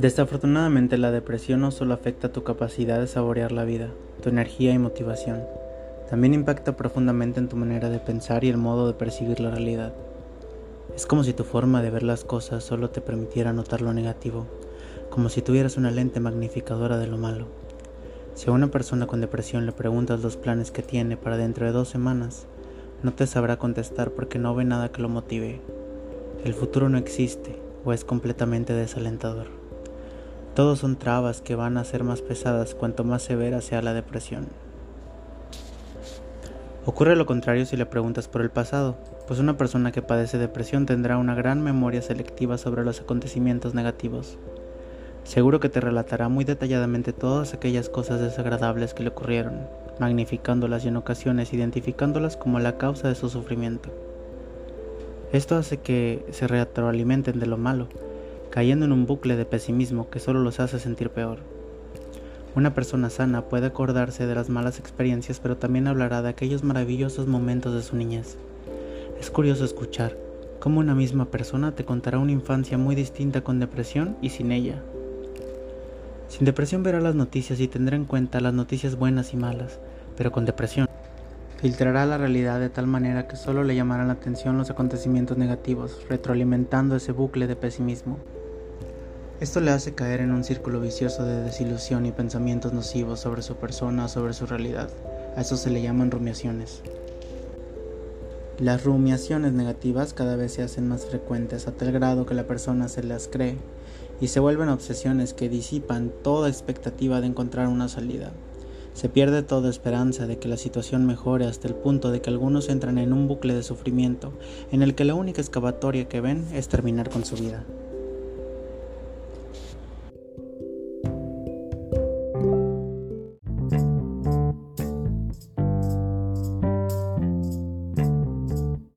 Desafortunadamente la depresión no solo afecta tu capacidad de saborear la vida, tu energía y motivación, también impacta profundamente en tu manera de pensar y el modo de percibir la realidad. Es como si tu forma de ver las cosas solo te permitiera notar lo negativo, como si tuvieras una lente magnificadora de lo malo. Si a una persona con depresión le preguntas los planes que tiene para dentro de dos semanas, no te sabrá contestar porque no ve nada que lo motive. El futuro no existe o es completamente desalentador. Todos son trabas que van a ser más pesadas cuanto más severa sea la depresión. Ocurre lo contrario si le preguntas por el pasado, pues una persona que padece depresión tendrá una gran memoria selectiva sobre los acontecimientos negativos. Seguro que te relatará muy detalladamente todas aquellas cosas desagradables que le ocurrieron, magnificándolas y en ocasiones identificándolas como la causa de su sufrimiento. Esto hace que se retroalimenten de lo malo, cayendo en un bucle de pesimismo que solo los hace sentir peor. Una persona sana puede acordarse de las malas experiencias, pero también hablará de aquellos maravillosos momentos de su niñez. Es curioso escuchar cómo una misma persona te contará una infancia muy distinta con depresión y sin ella. Sin depresión verá las noticias y tendrá en cuenta las noticias buenas y malas, pero con depresión filtrará la realidad de tal manera que solo le llamarán la atención los acontecimientos negativos, retroalimentando ese bucle de pesimismo. Esto le hace caer en un círculo vicioso de desilusión y pensamientos nocivos sobre su persona sobre su realidad. A eso se le llaman rumiaciones. Las rumiaciones negativas cada vez se hacen más frecuentes a tal grado que la persona se las cree y se vuelven obsesiones que disipan toda expectativa de encontrar una salida. Se pierde toda esperanza de que la situación mejore hasta el punto de que algunos entran en un bucle de sufrimiento en el que la única excavatoria que ven es terminar con su vida.